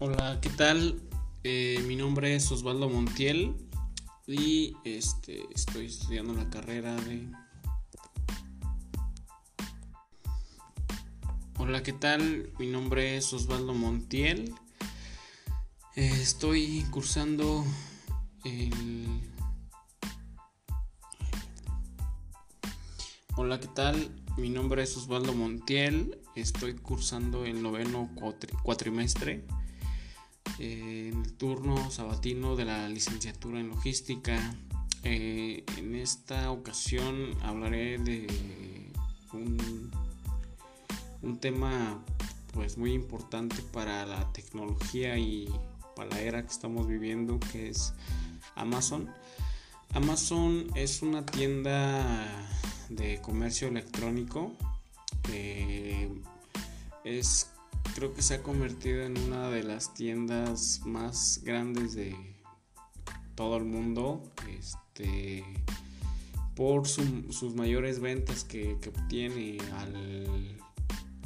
Hola, ¿qué tal? Eh, mi nombre es Osvaldo Montiel y este, estoy estudiando la carrera de... Hola, ¿qué tal? Mi nombre es Osvaldo Montiel. Eh, estoy cursando el... Hola, ¿qué tal? Mi nombre es Osvaldo Montiel. Estoy cursando el noveno cuatrimestre en el turno sabatino de la licenciatura en logística. Eh, en esta ocasión hablaré de un, un, tema pues muy importante para la tecnología y para la era que estamos viviendo que es Amazon. Amazon es una tienda de comercio electrónico. Eh, es creo que se ha convertido en una de las tiendas más grandes de todo el mundo. Este, por sus mayores ventas que, obtiene al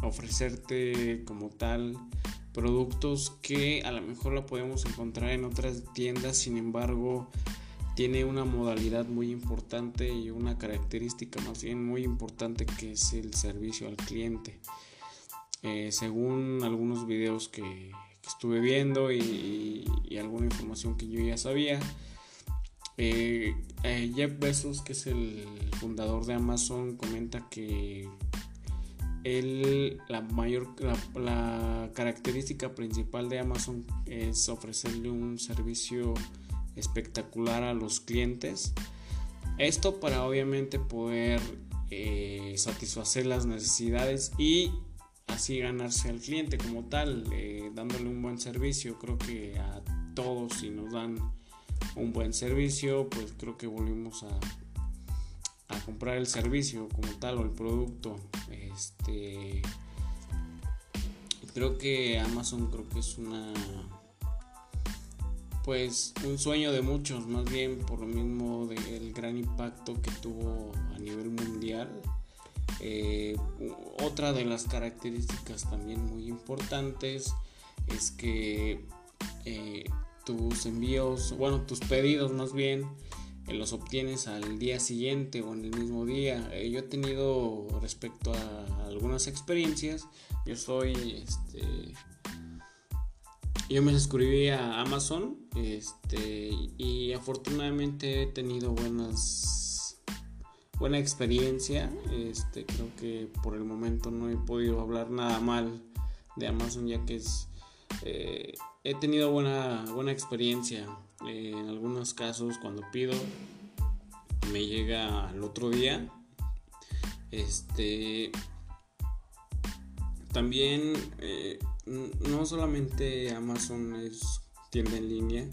ofrecerte como tal productos que a lo mejor la podemos encontrar en otras tiendas, sin embargo tiene una modalidad muy importante y una característica más bien muy importante que es el servicio al cliente. Eh, según algunos videos que, estuve viendo y, alguna información que yo ya sabía, eh, eh, Jeff Bezos, que es el fundador de Amazon, comenta que él, la mayor, la, característica principal de Amazon es ofrecerle un servicio espectacular a los clientes. Esto para obviamente poder satisfacer las necesidades y así ganarse al cliente como tal, eh, dándole un buen servicio. Creo que a todos si nos dan un buen servicio, pues creo que volvemos a, a comprar el servicio como tal o el producto. Este creo que Amazon creo que es una pues un sueño de muchos, más bien por lo mismo del gran impacto que tuvo a nivel mundial eh, otra de las características también muy importantes es que eh, tus envíos, bueno, tus pedidos más bien, eh, los obtienes al día siguiente o en el mismo día. yo he tenido respecto a algunas experiencias, yo soy, este, yo me suscribí a Amazon, este, y afortunadamente he tenido buenas buena experiencia. Este, creo que por el momento no he podido hablar nada mal de Amazon ya que es eh, he tenido buena buena experiencia eh, en algunos casos cuando pido me llega al otro día este también eh, no solamente Amazon es tienda en línea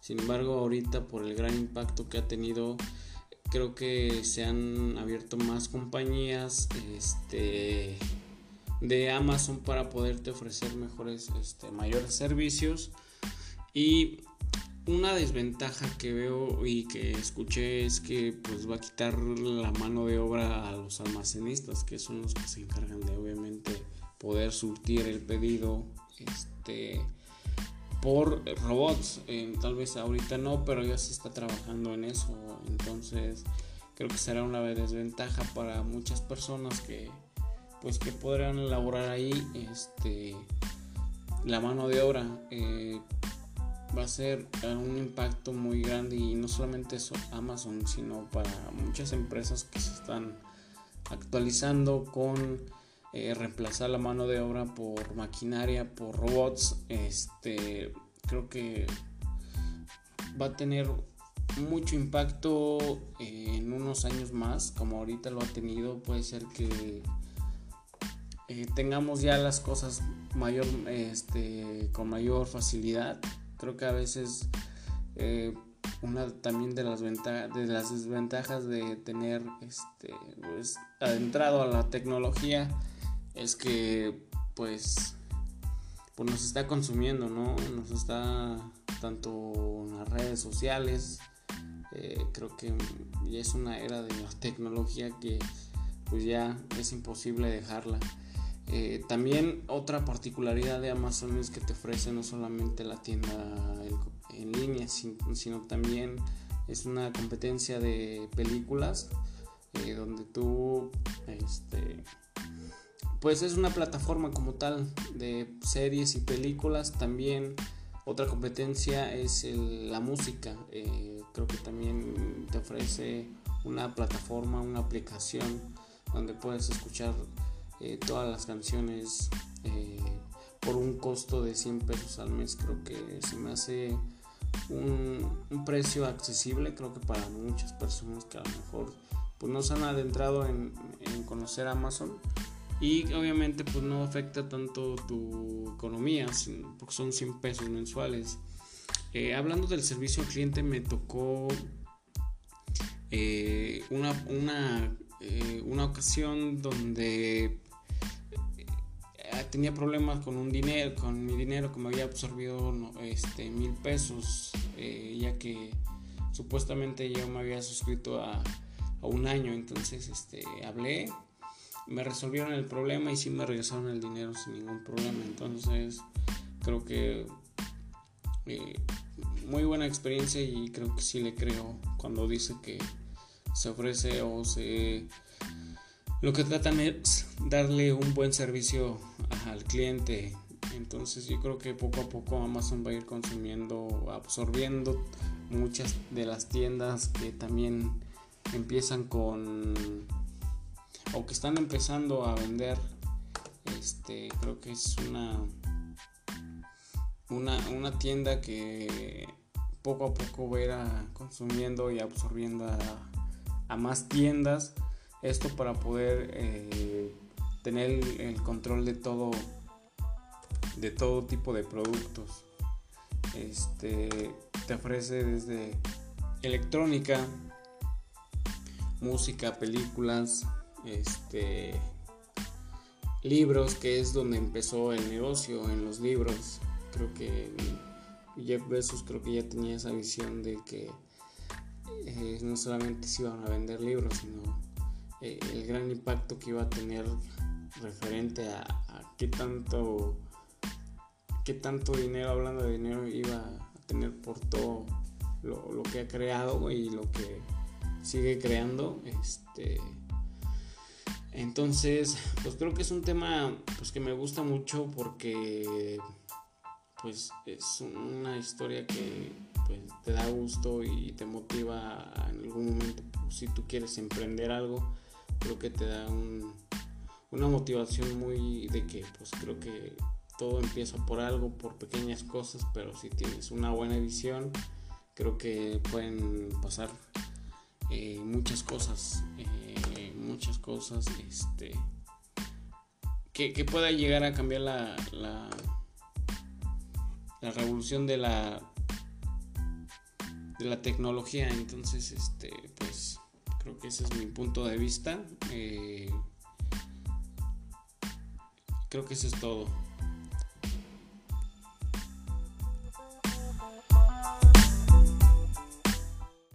sin embargo ahorita por el gran impacto que ha tenido creo que se han abierto más compañías este, de Amazon para poderte ofrecer mejores, este, mayores servicios. Y una desventaja que veo y que escuché es que pues va a quitar la mano de obra a los almacenistas, que son los que se encargan de obviamente poder surtir el pedido este por robots. tal vez ahorita no, pero ya se está trabajando en eso. Entonces creo que será una desventaja para muchas personas que pues que podrán elaborar ahí este la mano de obra eh, va a ser un impacto muy grande y no solamente eso Amazon sino para muchas empresas que se están actualizando con eh, reemplazar la mano de obra por maquinaria, por robots, este, creo que va a tener mucho impacto en unos años más, como ahorita lo ha tenido, puede ser que eh, tengamos ya las cosas mayor, este, con mayor facilidad. Creo que a veces eh, una también de las, de las desventajas de tener este, pues, adentrado a la tecnología es que pues, pues nos está consumiendo, ¿no? Nos está tanto en las redes sociales, eh, creo que ya es una era de la tecnología que pues ya es imposible dejarla. Eh, también otra particularidad de Amazon es que te ofrece no solamente la tienda en línea, sino también es una competencia de películas eh, donde tú este, pues es una plataforma como tal de series y películas. También otra competencia es la música. Eh, creo que también te ofrece una plataforma, una aplicación donde puedes escuchar eh, todas las canciones eh, por un costo de 100 pesos al mes. Creo que se me hace un, precio accesible. Creo que para muchas personas que a lo mejor pues, no se han adentrado en, en conocer Amazon y obviamente pues no afecta tanto tu economía porque son 100 pesos mensuales. Eh, hablando del servicio al cliente me tocó eh, una, una, eh, una, ocasión donde tenía problemas con un dinero con mi dinero que me había absorbido este mil pesos ya que supuestamente yo me había suscrito a, a un año. Entonces este hablé me resolvieron el problema y sí me regresaron el dinero sin ningún problema. Entonces creo que eh, muy buena experiencia y creo que sí le creo cuando dice que se ofrece o se... Lo que tratan es darle un buen servicio al cliente. Entonces yo creo que poco a poco Amazon va a ir consumiendo, absorbiendo muchas de las tiendas que también empiezan con o que están empezando a vender este creo que es una una, tienda que poco a poco va a ir consumiendo y absorbiendo a, más tiendas. Esto para poder eh, tener el, control de todo de todo tipo de productos. Este te ofrece desde electrónica música películas este, libros, que es donde empezó el negocio en los libros. Creo que Jeff Bezos creo que ya tenía esa visión de que eh, no solamente se iban a vender libros, sino eh, el gran impacto que iba a tener referente a, qué tanto qué tanto dinero, hablando de dinero, iba a tener por todo lo, lo que ha creado y lo que sigue creando. Este entonces, pues creo que es un tema pues, que me gusta mucho porque pues es una historia que pues, te da gusto y te motiva en algún momento. Si tú quieres emprender algo creo que te da una motivación muy de que pues creo que todo empieza por algo por pequeñas cosas pero si tienes una buena visión creo que pueden pasar eh, muchas cosas eh, muchas cosas este, que, pueda llegar a cambiar la, la, revolución de la de la tecnología. Entonces este pues creo que ese es mi punto de vista. Eh, creo que eso es todo